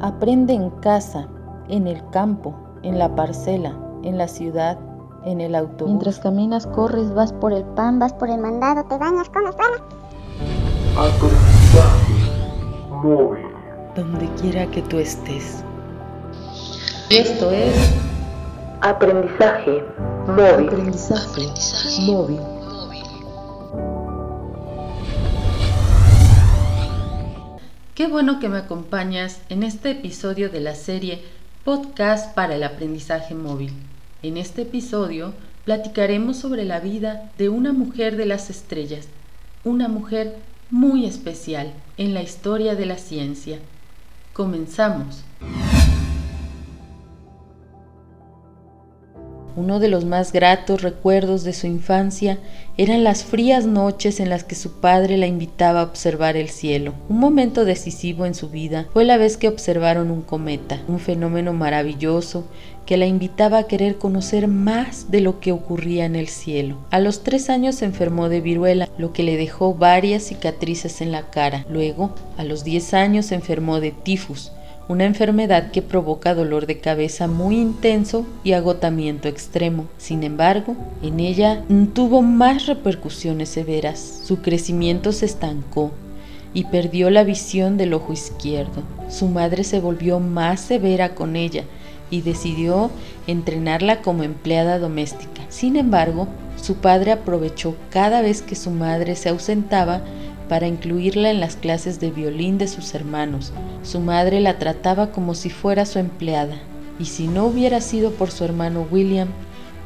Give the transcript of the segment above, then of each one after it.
Aprende en casa, en el campo, en la parcela, en la ciudad, en el autobús. Mientras caminas, corres, vas por el pan, vas por el mandado, te bañas, comes, suena. Aprendizaje móvil. Donde quiera que tú estés. Esto es Aprendizaje móvil. aprendizaje móvil. Qué bueno que me acompañas en este episodio de la serie Podcast para el aprendizaje móvil. En este episodio platicaremos sobre la vida de una mujer de las estrellas, una mujer muy especial en la historia de la ciencia. Comenzamos. Uno de los más gratos recuerdos de su infancia eran las frías noches en las que su padre la invitaba a observar el cielo. Un momento decisivo en su vida fue la vez que observaron un cometa, un fenómeno maravilloso que la invitaba a querer conocer más de lo que ocurría en el cielo. A los tres años se enfermó de viruela, lo que le dejó varias cicatrices en la cara. Luego, a los diez años se enfermó de tifus, una enfermedad que provoca dolor de cabeza muy intenso y agotamiento extremo. Sin embargo, en ella tuvo más repercusiones severas. Su crecimiento se estancó y perdió la visión del ojo izquierdo. Su madre se volvió más severa con ella y decidió entrenarla como empleada doméstica. Sin embargo, su padre aprovechó cada vez que su madre se ausentaba para incluirla en las clases de violín de sus hermanos. Su madre la trataba como si fuera su empleada, y si no hubiera sido por su hermano William,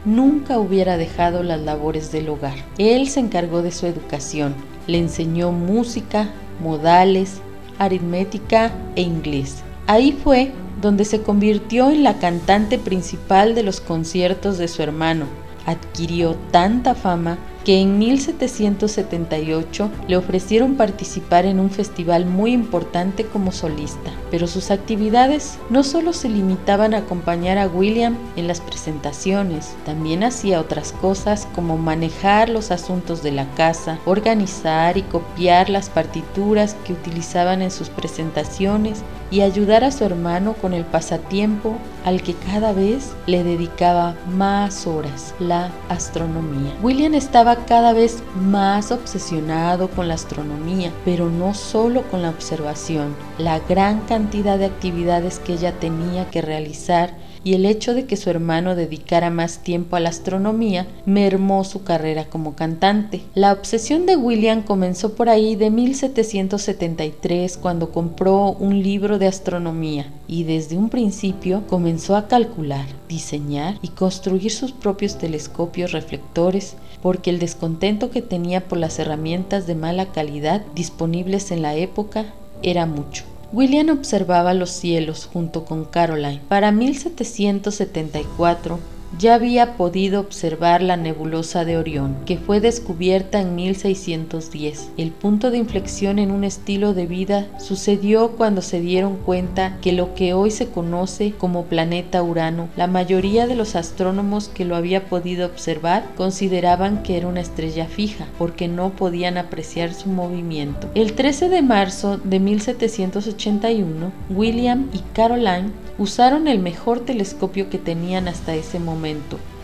nunca hubiera dejado las labores del hogar. Él se encargó de su educación, le enseñó música, modales, aritmética e inglés. Ahí fue donde se convirtió en la cantante principal de los conciertos de su hermano. Adquirió tanta fama que en 1778 le ofrecieron participar en un festival muy importante como solista, pero sus actividades no solo se limitaban a acompañar a William en las presentaciones, también hacía otras cosas como manejar los asuntos de la casa, organizar y copiar las partituras que utilizaban en sus presentaciones y ayudar a su hermano con el pasatiempo al que cada vez le dedicaba más horas, la astronomía. William estaba cada vez más obsesionado con la astronomía, pero no solo con la observación, la gran cantidad de actividades que ella tenía que realizar y el hecho de que su hermano dedicara más tiempo a la astronomía mermó su carrera como cantante. La obsesión de William comenzó por ahí de 1773 cuando compró un libro de astronomía y desde un principio comenzó a calcular, diseñar y construir sus propios telescopios reflectores porque el descontento que tenía por las herramientas de mala calidad disponibles en la época era mucho. William observaba los cielos junto con Caroline. Para 1774 ya había podido observar la nebulosa de Orión, que fue descubierta en 1610. El punto de inflexión en un estilo de vida sucedió cuando se dieron cuenta que lo que hoy se conoce como planeta Urano, la mayoría de los astrónomos que lo había podido observar consideraban que era una estrella fija, porque no podían apreciar su movimiento. El 13 de marzo de 1781, William y Caroline usaron el mejor telescopio que tenían hasta ese momento,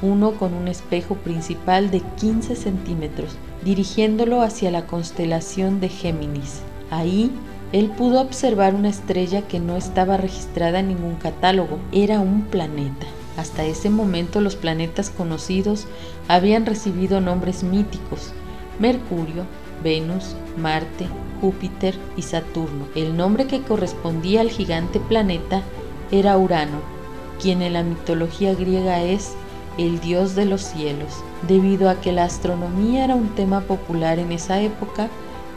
uno con un espejo principal de 15 centímetros, dirigiéndolo hacia la constelación de Géminis. Ahí, él pudo observar una estrella que no estaba registrada en ningún catálogo, era un planeta. Hasta ese momento los planetas conocidos habían recibido nombres míticos, Mercurio, Venus, Marte, Júpiter y Saturno. El nombre que correspondía al gigante planeta era Urano, quien en la mitología griega es el dios de los cielos. Debido a que la astronomía era un tema popular en esa época,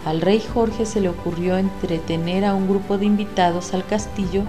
al rey Jorge se le ocurrió entretener a un grupo de invitados al castillo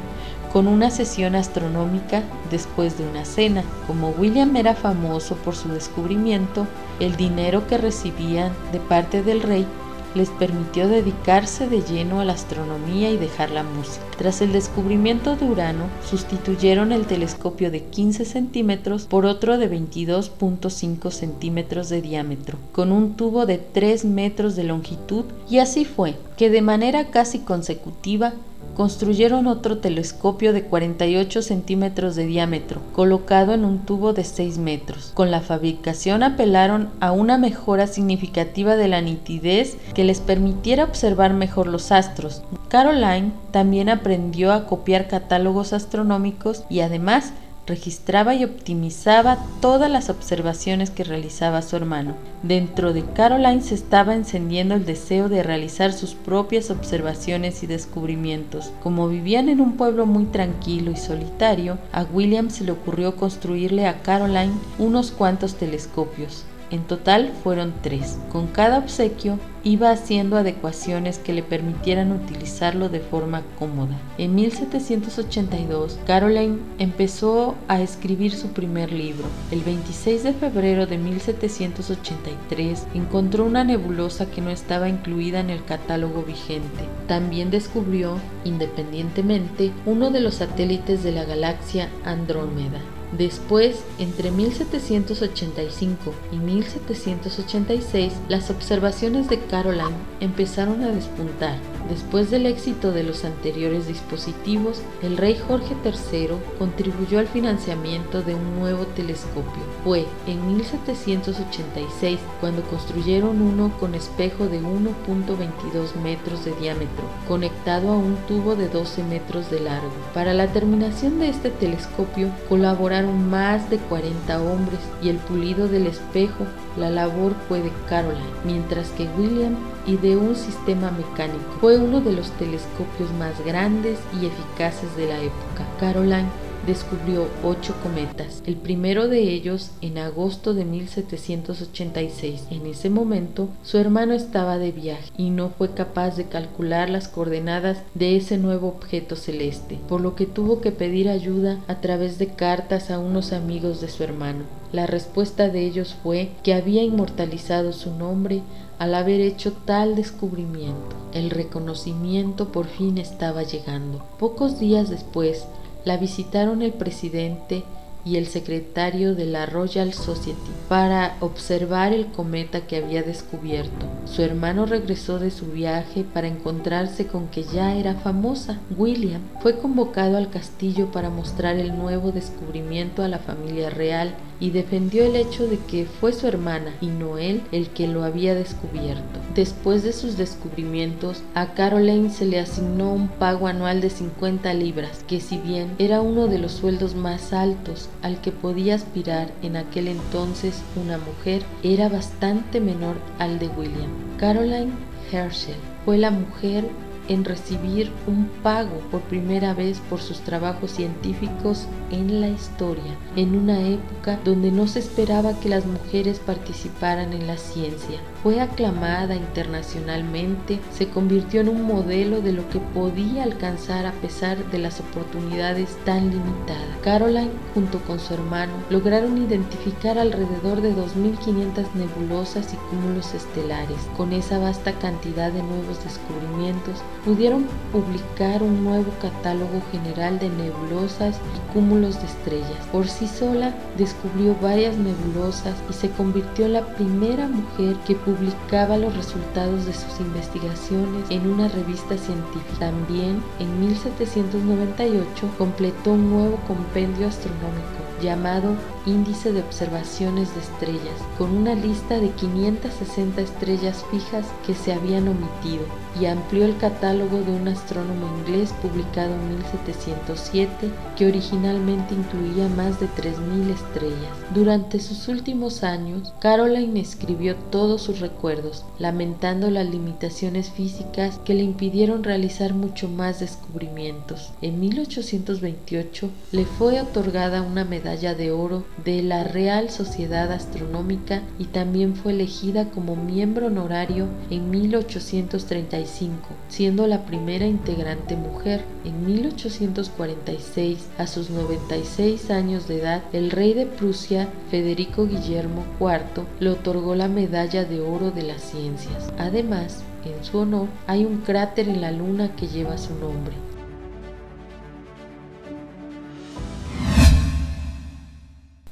con una sesión astronómica después de una cena. Como William era famoso por su descubrimiento, el dinero que recibían de parte del rey les permitió dedicarse de lleno a la astronomía y dejar la música. Tras el descubrimiento de Urano, sustituyeron el telescopio de 15 centímetros por otro de 22.5 centímetros de diámetro, con un tubo de 3 metros de longitud, y así fue que de manera casi consecutiva construyeron otro telescopio de 48 centímetros de diámetro, colocado en un tubo de 6 metros. Con la fabricación apelaron a una mejora significativa de la nitidez que les permitiera observar mejor los astros. Caroline también aprendió a copiar catálogos astronómicos y además registraba y optimizaba todas las observaciones que realizaba su hermano. Dentro de Caroline se estaba encendiendo el deseo de realizar sus propias observaciones y descubrimientos. Como vivían en un pueblo muy tranquilo y solitario, a William se le ocurrió construirle a Caroline unos cuantos telescopios. En total fueron tres. Con cada obsequio iba haciendo adecuaciones que le permitieran utilizarlo de forma cómoda. En 1782, Caroline empezó a escribir su primer libro. El 26 de febrero de 1783 encontró una nebulosa que no estaba incluida en el catálogo vigente. También descubrió, independientemente, uno de los satélites de la galaxia Andrómeda. Después, entre 1785 y 1786, las observaciones de Caroline empezaron a despuntar. Después del éxito de los anteriores dispositivos, el rey Jorge III contribuyó al financiamiento de un nuevo telescopio. Fue en 1786 cuando construyeron uno con espejo de 1.22 metros de diámetro, conectado a un tubo de 12 metros de largo. Para la terminación de este telescopio colaboraron más de 40 hombres y el pulido del espejo la labor fue de Caroline, mientras que William ideó un sistema mecánico. Fue uno de los telescopios más grandes y eficaces de la época. Caroline descubrió ocho cometas, el primero de ellos en agosto de 1786. En ese momento, su hermano estaba de viaje y no fue capaz de calcular las coordenadas de ese nuevo objeto celeste, por lo que tuvo que pedir ayuda a través de cartas a unos amigos de su hermano. La respuesta de ellos fue que había inmortalizado su nombre al haber hecho tal descubrimiento. El reconocimiento por fin estaba llegando. Pocos días después, la visitaron el presidente y el secretario de la Royal Society para observar el cometa que había descubierto. Su hermano regresó de su viaje para encontrarse con que ya era famosa. William fue convocado al castillo para mostrar el nuevo descubrimiento a la familia real y defendió el hecho de que fue su hermana y no él el que lo había descubierto. Después de sus descubrimientos, a Caroline se le asignó un pago anual de 50 libras, que si bien era uno de los sueldos más altos al que podía aspirar en aquel entonces una mujer, era bastante menor al de William. Caroline Herschel fue la mujer en recibir un pago por primera vez por sus trabajos científicos en la historia, en una época donde no se esperaba que las mujeres participaran en la ciencia. Fue aclamada internacionalmente, se convirtió en un modelo de lo que podía alcanzar a pesar de las oportunidades tan limitadas. Caroline, junto con su hermano, lograron identificar alrededor de 2.500 nebulosas y cúmulos estelares. Con esa vasta cantidad de nuevos descubrimientos, pudieron publicar un nuevo catálogo general de nebulosas y cúmulos de estrellas. Por sí sola descubrió varias nebulosas y se convirtió en la primera mujer que publicaba los resultados de sus investigaciones en una revista científica. También en 1798 completó un nuevo compendio astronómico llamado Índice de Observaciones de Estrellas, con una lista de 560 estrellas fijas que se habían omitido, y amplió el catálogo de un astrónomo inglés publicado en 1707 que originalmente incluía más de 3.000 estrellas. Durante sus últimos años, Caroline escribió todos sus recuerdos, lamentando las limitaciones físicas que le impidieron realizar mucho más descubrimientos. En 1828 le fue otorgada una medalla de oro de la Real Sociedad Astronómica y también fue elegida como miembro honorario en 1835, siendo la primera integrante mujer. En 1846, a sus 96 años de edad, el rey de Prusia, Federico Guillermo IV, le otorgó la medalla de oro de las ciencias. Además, en su honor hay un cráter en la luna que lleva su nombre.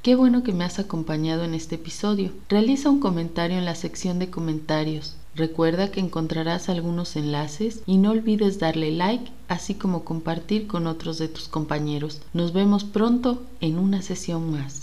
Qué bueno que me has acompañado en este episodio. Realiza un comentario en la sección de comentarios. Recuerda que encontrarás algunos enlaces y no olvides darle like, así como compartir con otros de tus compañeros. Nos vemos pronto en una sesión más.